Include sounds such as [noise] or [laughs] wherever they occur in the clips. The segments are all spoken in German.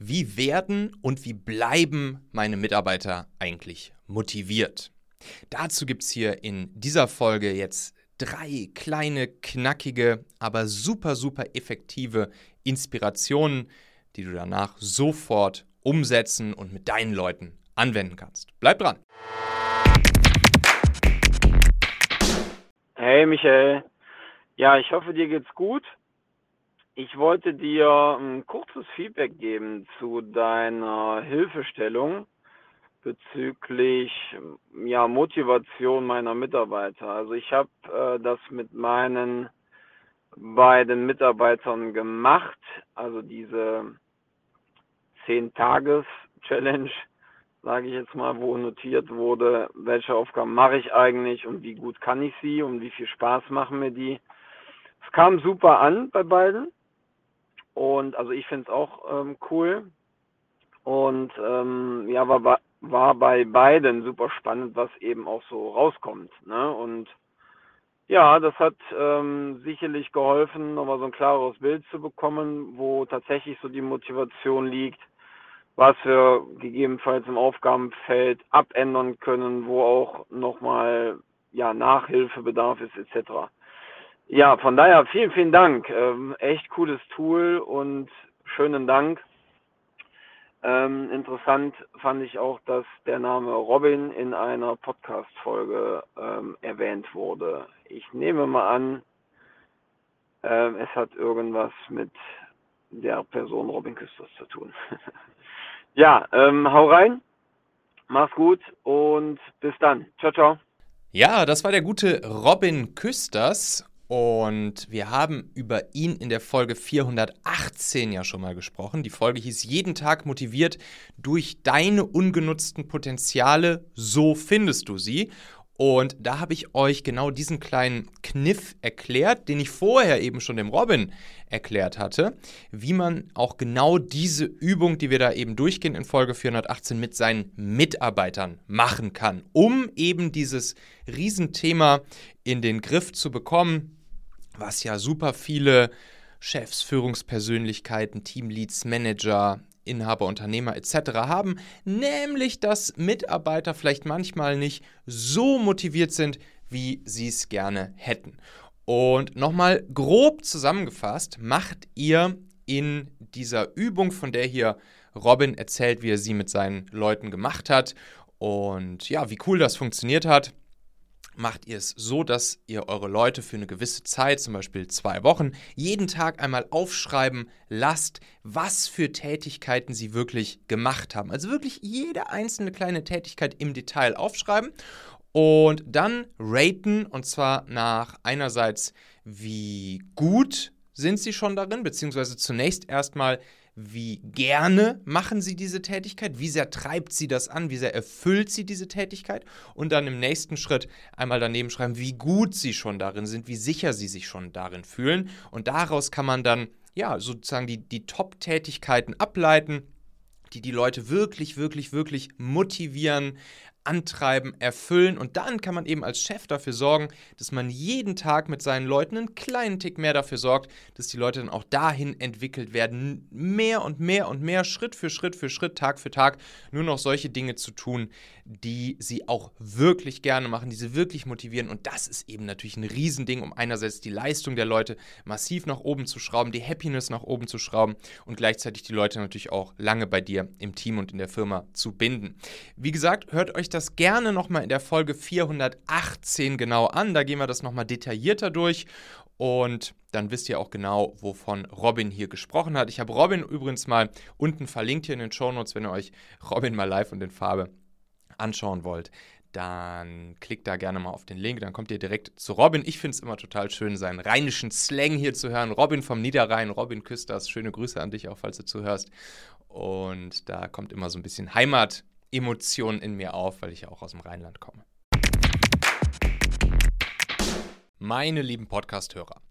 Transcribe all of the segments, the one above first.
Wie werden und wie bleiben meine Mitarbeiter eigentlich motiviert? Dazu gibt es hier in dieser Folge jetzt drei kleine, knackige, aber super, super effektive Inspirationen, die du danach sofort umsetzen und mit deinen Leuten anwenden kannst. Bleib dran! Hey Michael, ja, ich hoffe, dir geht's gut. Ich wollte dir ein kurzes Feedback geben zu deiner Hilfestellung bezüglich ja, Motivation meiner Mitarbeiter. Also ich habe äh, das mit meinen beiden Mitarbeitern gemacht, also diese 10-Tages-Challenge, sage ich jetzt mal, wo notiert wurde, welche Aufgaben mache ich eigentlich und wie gut kann ich sie und wie viel Spaß machen mir die. Es kam super an bei beiden. Und also ich finde es auch ähm, cool. Und ähm, ja, war, war bei beiden super spannend, was eben auch so rauskommt. Ne? Und ja, das hat ähm, sicherlich geholfen, nochmal so ein klareres Bild zu bekommen, wo tatsächlich so die Motivation liegt, was wir gegebenenfalls im Aufgabenfeld abändern können, wo auch nochmal ja, Nachhilfebedarf ist etc. Ja, von daher vielen, vielen Dank. Ähm, echt cooles Tool und schönen Dank. Ähm, interessant fand ich auch, dass der Name Robin in einer Podcast-Folge ähm, erwähnt wurde. Ich nehme mal an, ähm, es hat irgendwas mit der Person Robin Küsters zu tun. [laughs] ja, ähm, hau rein, mach's gut und bis dann. Ciao, ciao. Ja, das war der gute Robin Küsters und wir haben über ihn in der Folge 418 ja schon mal gesprochen. Die Folge hieß Jeden Tag motiviert durch deine ungenutzten Potenziale, so findest du sie. Und da habe ich euch genau diesen kleinen Kniff erklärt, den ich vorher eben schon dem Robin erklärt hatte, wie man auch genau diese Übung, die wir da eben durchgehen in Folge 418 mit seinen Mitarbeitern machen kann, um eben dieses Riesenthema in den Griff zu bekommen, was ja super viele Chefs, Führungspersönlichkeiten, Teamleads, Manager, Inhaber, Unternehmer etc. haben, nämlich dass Mitarbeiter vielleicht manchmal nicht so motiviert sind, wie sie es gerne hätten. Und nochmal grob zusammengefasst, macht ihr in dieser Übung, von der hier Robin erzählt, wie er sie mit seinen Leuten gemacht hat und ja, wie cool das funktioniert hat, macht ihr es so, dass ihr eure Leute für eine gewisse Zeit, zum Beispiel zwei Wochen, jeden Tag einmal aufschreiben lasst, was für Tätigkeiten sie wirklich gemacht haben. Also wirklich jede einzelne kleine Tätigkeit im Detail aufschreiben und dann raten und zwar nach einerseits, wie gut sind sie schon darin, beziehungsweise zunächst erstmal, wie gerne machen sie diese Tätigkeit, wie sehr treibt sie das an, wie sehr erfüllt sie diese Tätigkeit und dann im nächsten Schritt einmal daneben schreiben, wie gut sie schon darin sind, wie sicher sie sich schon darin fühlen. Und daraus kann man dann ja sozusagen die, die Top-Tätigkeiten ableiten, die die Leute wirklich, wirklich, wirklich motivieren, antreiben, erfüllen und dann kann man eben als Chef dafür sorgen, dass man jeden Tag mit seinen Leuten einen kleinen Tick mehr dafür sorgt, dass die Leute dann auch dahin entwickelt werden, mehr und mehr und mehr, Schritt für Schritt für Schritt, Tag für Tag, nur noch solche Dinge zu tun, die sie auch wirklich gerne machen, die sie wirklich motivieren und das ist eben natürlich ein Riesending, um einerseits die Leistung der Leute massiv nach oben zu schrauben, die Happiness nach oben zu schrauben und gleichzeitig die Leute natürlich auch lange bei dir im Team und in der Firma zu binden. Wie gesagt, hört euch das das gerne nochmal in der Folge 418 genau an. Da gehen wir das nochmal detaillierter durch. Und dann wisst ihr auch genau, wovon Robin hier gesprochen hat. Ich habe Robin übrigens mal unten verlinkt hier in den Show Notes, wenn ihr euch Robin mal live und in Farbe anschauen wollt. Dann klickt da gerne mal auf den Link, dann kommt ihr direkt zu Robin. Ich finde es immer total schön, seinen rheinischen Slang hier zu hören. Robin vom Niederrhein, Robin Küsters, schöne Grüße an dich auch, falls du zuhörst. Und da kommt immer so ein bisschen Heimat Emotionen in mir auf, weil ich ja auch aus dem Rheinland komme. Meine lieben Podcast-Hörer,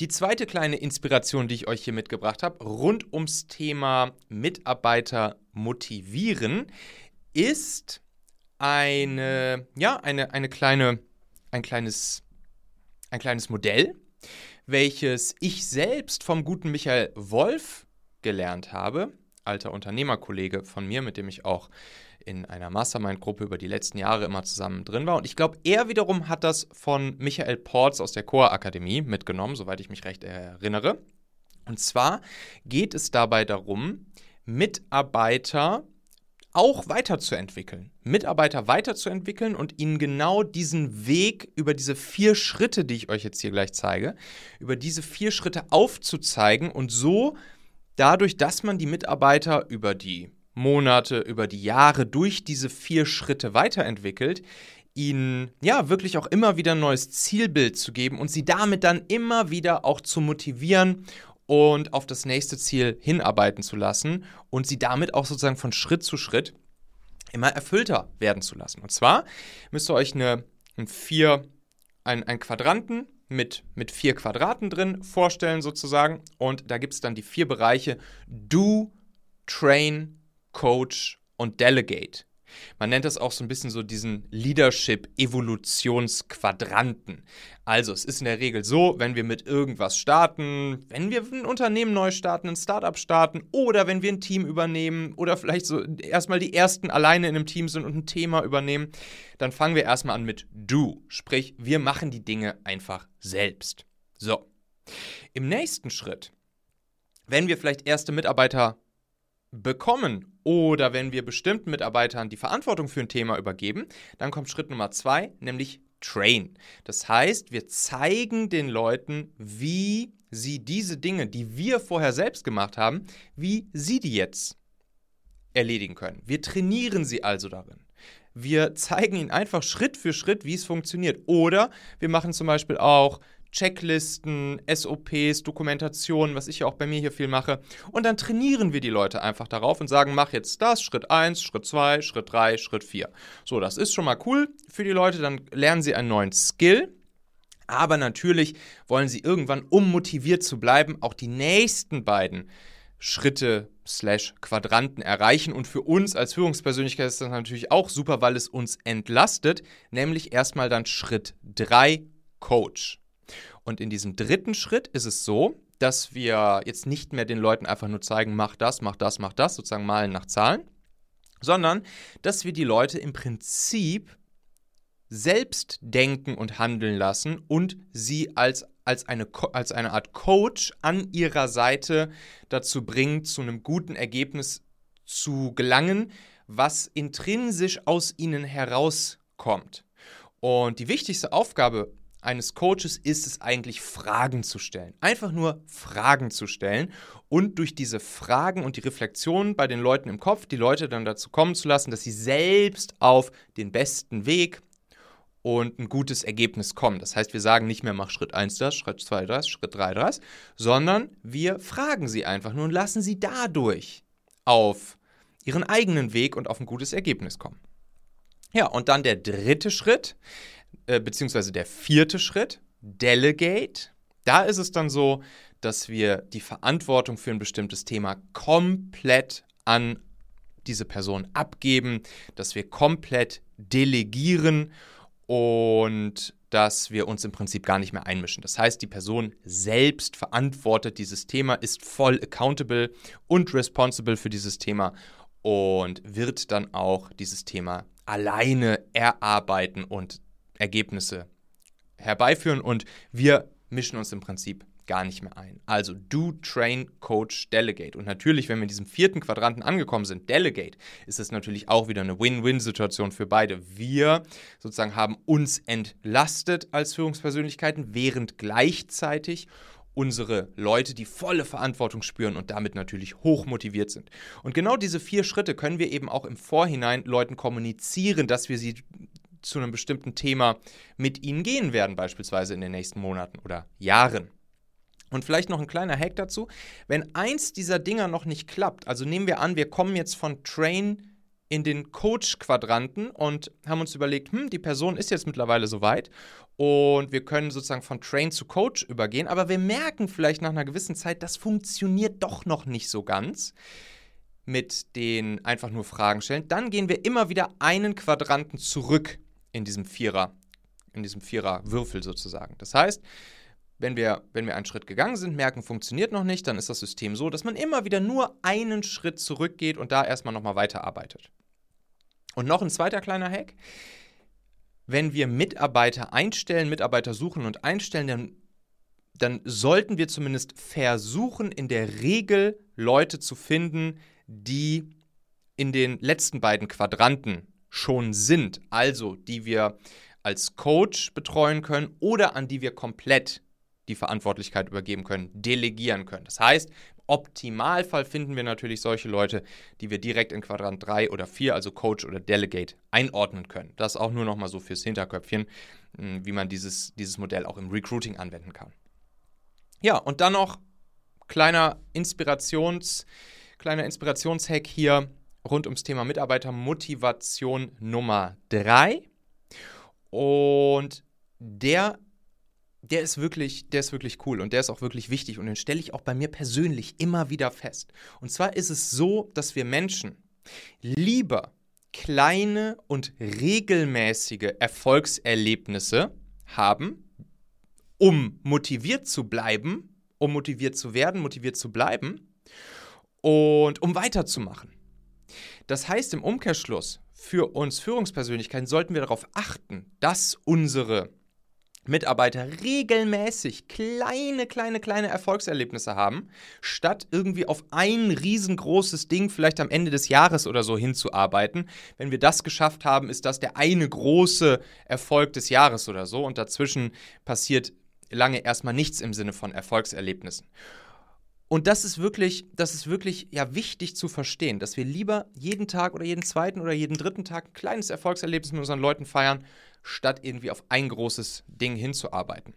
die zweite kleine Inspiration, die ich euch hier mitgebracht habe, rund ums Thema Mitarbeiter motivieren, ist eine, ja, eine, eine kleine, ein kleines, ein kleines Modell, welches ich selbst vom guten Michael Wolf gelernt habe, alter Unternehmerkollege von mir, mit dem ich auch in einer Mastermind-Gruppe über die letzten Jahre immer zusammen drin war. Und ich glaube, er wiederum hat das von Michael Porz aus der Chor-Akademie mitgenommen, soweit ich mich recht erinnere. Und zwar geht es dabei darum, Mitarbeiter auch weiterzuentwickeln. Mitarbeiter weiterzuentwickeln und ihnen genau diesen Weg über diese vier Schritte, die ich euch jetzt hier gleich zeige, über diese vier Schritte aufzuzeigen und so dadurch, dass man die Mitarbeiter über die Monate, über die Jahre durch diese vier Schritte weiterentwickelt, ihnen ja wirklich auch immer wieder ein neues Zielbild zu geben und sie damit dann immer wieder auch zu motivieren und auf das nächste Ziel hinarbeiten zu lassen und sie damit auch sozusagen von Schritt zu Schritt immer erfüllter werden zu lassen. Und zwar müsst ihr euch eine, ein vier, ein, ein Quadranten mit, mit vier Quadraten drin vorstellen sozusagen und da gibt es dann die vier Bereiche Do, Train, Coach und Delegate. Man nennt das auch so ein bisschen so diesen Leadership-Evolutionsquadranten. Also es ist in der Regel so, wenn wir mit irgendwas starten, wenn wir ein Unternehmen neu starten, ein Startup starten oder wenn wir ein Team übernehmen oder vielleicht so erstmal die ersten alleine in einem Team sind und ein Thema übernehmen, dann fangen wir erstmal an mit Do. Sprich, wir machen die Dinge einfach selbst. So. Im nächsten Schritt, wenn wir vielleicht erste Mitarbeiter bekommen oder wenn wir bestimmten Mitarbeitern die Verantwortung für ein Thema übergeben, dann kommt Schritt Nummer zwei, nämlich Train. Das heißt, wir zeigen den Leuten, wie sie diese Dinge, die wir vorher selbst gemacht haben, wie sie die jetzt erledigen können. Wir trainieren sie also darin. Wir zeigen ihnen einfach Schritt für Schritt, wie es funktioniert. Oder wir machen zum Beispiel auch Checklisten, SOPs, Dokumentationen, was ich ja auch bei mir hier viel mache. Und dann trainieren wir die Leute einfach darauf und sagen, mach jetzt das, Schritt 1, Schritt 2, Schritt 3, Schritt 4. So, das ist schon mal cool für die Leute, dann lernen sie einen neuen Skill. Aber natürlich wollen sie irgendwann, um motiviert zu bleiben, auch die nächsten beiden Schritte slash Quadranten erreichen. Und für uns als Führungspersönlichkeit ist das natürlich auch super, weil es uns entlastet, nämlich erstmal dann Schritt 3, Coach. Und in diesem dritten Schritt ist es so, dass wir jetzt nicht mehr den Leuten einfach nur zeigen, mach das, mach das, mach das, sozusagen malen nach Zahlen, sondern dass wir die Leute im Prinzip selbst denken und handeln lassen und sie als, als, eine, als eine Art Coach an ihrer Seite dazu bringen, zu einem guten Ergebnis zu gelangen, was intrinsisch aus ihnen herauskommt. Und die wichtigste Aufgabe eines Coaches ist es eigentlich, Fragen zu stellen. Einfach nur Fragen zu stellen und durch diese Fragen und die Reflexionen bei den Leuten im Kopf die Leute dann dazu kommen zu lassen, dass sie selbst auf den besten Weg und ein gutes Ergebnis kommen. Das heißt, wir sagen nicht mehr, mach Schritt 1 das, Schritt 2 das, Schritt 3 das, sondern wir fragen sie einfach nur und lassen sie dadurch auf ihren eigenen Weg und auf ein gutes Ergebnis kommen. Ja, und dann der dritte Schritt äh, beziehungsweise der vierte Schritt, Delegate. Da ist es dann so, dass wir die Verantwortung für ein bestimmtes Thema komplett an diese Person abgeben, dass wir komplett delegieren und dass wir uns im Prinzip gar nicht mehr einmischen. Das heißt, die Person selbst verantwortet dieses Thema, ist voll accountable und responsible für dieses Thema und wird dann auch dieses Thema alleine erarbeiten und Ergebnisse herbeiführen und wir mischen uns im Prinzip gar nicht mehr ein. Also do, train, coach, delegate. Und natürlich, wenn wir in diesem vierten Quadranten angekommen sind, delegate, ist es natürlich auch wieder eine Win-Win-Situation für beide. Wir sozusagen haben uns entlastet als Führungspersönlichkeiten, während gleichzeitig unsere Leute die volle Verantwortung spüren und damit natürlich hoch motiviert sind. Und genau diese vier Schritte können wir eben auch im Vorhinein Leuten kommunizieren, dass wir sie zu einem bestimmten Thema mit ihnen gehen werden, beispielsweise in den nächsten Monaten oder Jahren. Und vielleicht noch ein kleiner Hack dazu. Wenn eins dieser Dinger noch nicht klappt, also nehmen wir an, wir kommen jetzt von Train in den Coach-Quadranten und haben uns überlegt, hm, die Person ist jetzt mittlerweile soweit und wir können sozusagen von Train zu Coach übergehen, aber wir merken vielleicht nach einer gewissen Zeit, das funktioniert doch noch nicht so ganz mit den einfach nur Fragen stellen. Dann gehen wir immer wieder einen Quadranten zurück in diesem Vierer, in diesem Vierer-Würfel sozusagen. Das heißt, wenn wir, wenn wir einen Schritt gegangen sind, merken, funktioniert noch nicht, dann ist das System so, dass man immer wieder nur einen Schritt zurückgeht und da erstmal nochmal weiterarbeitet. Und noch ein zweiter kleiner Hack. Wenn wir Mitarbeiter einstellen, Mitarbeiter suchen und einstellen, dann, dann sollten wir zumindest versuchen, in der Regel Leute zu finden, die in den letzten beiden Quadranten schon sind, also die wir als Coach betreuen können oder an die wir komplett die Verantwortlichkeit übergeben können, delegieren können. Das heißt, im Optimalfall finden wir natürlich solche Leute, die wir direkt in Quadrant 3 oder 4, also Coach oder Delegate, einordnen können. Das auch nur nochmal so fürs Hinterköpfchen, hm, wie man dieses, dieses Modell auch im Recruiting anwenden kann. Ja, und dann noch kleiner Inspirations, kleiner Inspirationshack hier rund ums Thema Mitarbeitermotivation Nummer 3. Und der der ist wirklich, der ist wirklich cool und der ist auch wirklich wichtig und den stelle ich auch bei mir persönlich immer wieder fest. Und zwar ist es so, dass wir Menschen lieber kleine und regelmäßige Erfolgserlebnisse haben, um motiviert zu bleiben, um motiviert zu werden, motiviert zu bleiben und um weiterzumachen. Das heißt im Umkehrschluss, für uns Führungspersönlichkeiten sollten wir darauf achten, dass unsere Mitarbeiter regelmäßig kleine, kleine, kleine Erfolgserlebnisse haben, statt irgendwie auf ein riesengroßes Ding vielleicht am Ende des Jahres oder so hinzuarbeiten. Wenn wir das geschafft haben, ist das der eine große Erfolg des Jahres oder so und dazwischen passiert lange erstmal nichts im Sinne von Erfolgserlebnissen. Und das ist wirklich, das ist wirklich ja wichtig zu verstehen, dass wir lieber jeden Tag oder jeden zweiten oder jeden dritten Tag ein kleines Erfolgserlebnis mit unseren Leuten feiern, statt irgendwie auf ein großes Ding hinzuarbeiten.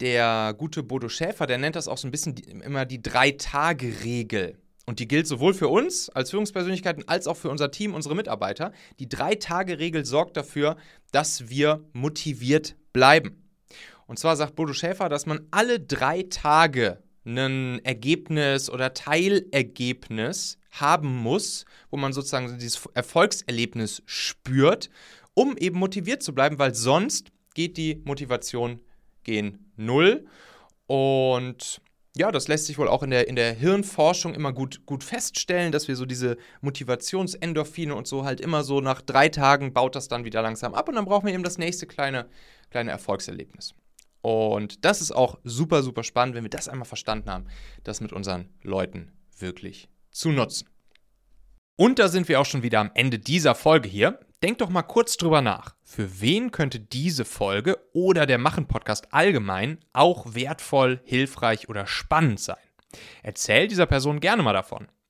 Der gute Bodo Schäfer, der nennt das auch so ein bisschen die, immer die Drei-Tage-Regel. Und die gilt sowohl für uns als Führungspersönlichkeiten als auch für unser Team, unsere Mitarbeiter. Die Drei-Tage-Regel sorgt dafür, dass wir motiviert bleiben. Und zwar sagt Bodo Schäfer, dass man alle drei Tage ein Ergebnis oder Teilergebnis haben muss, wo man sozusagen dieses Erfolgserlebnis spürt um eben motiviert zu bleiben, weil sonst geht die Motivation gegen Null. Und ja, das lässt sich wohl auch in der, in der Hirnforschung immer gut, gut feststellen, dass wir so diese Motivationsendorphine und so halt immer so nach drei Tagen baut das dann wieder langsam ab und dann brauchen wir eben das nächste kleine, kleine Erfolgserlebnis. Und das ist auch super, super spannend, wenn wir das einmal verstanden haben, das mit unseren Leuten wirklich zu nutzen. Und da sind wir auch schon wieder am Ende dieser Folge hier. Denk doch mal kurz drüber nach. Für wen könnte diese Folge oder der Machen-Podcast allgemein auch wertvoll, hilfreich oder spannend sein? Erzähl dieser Person gerne mal davon.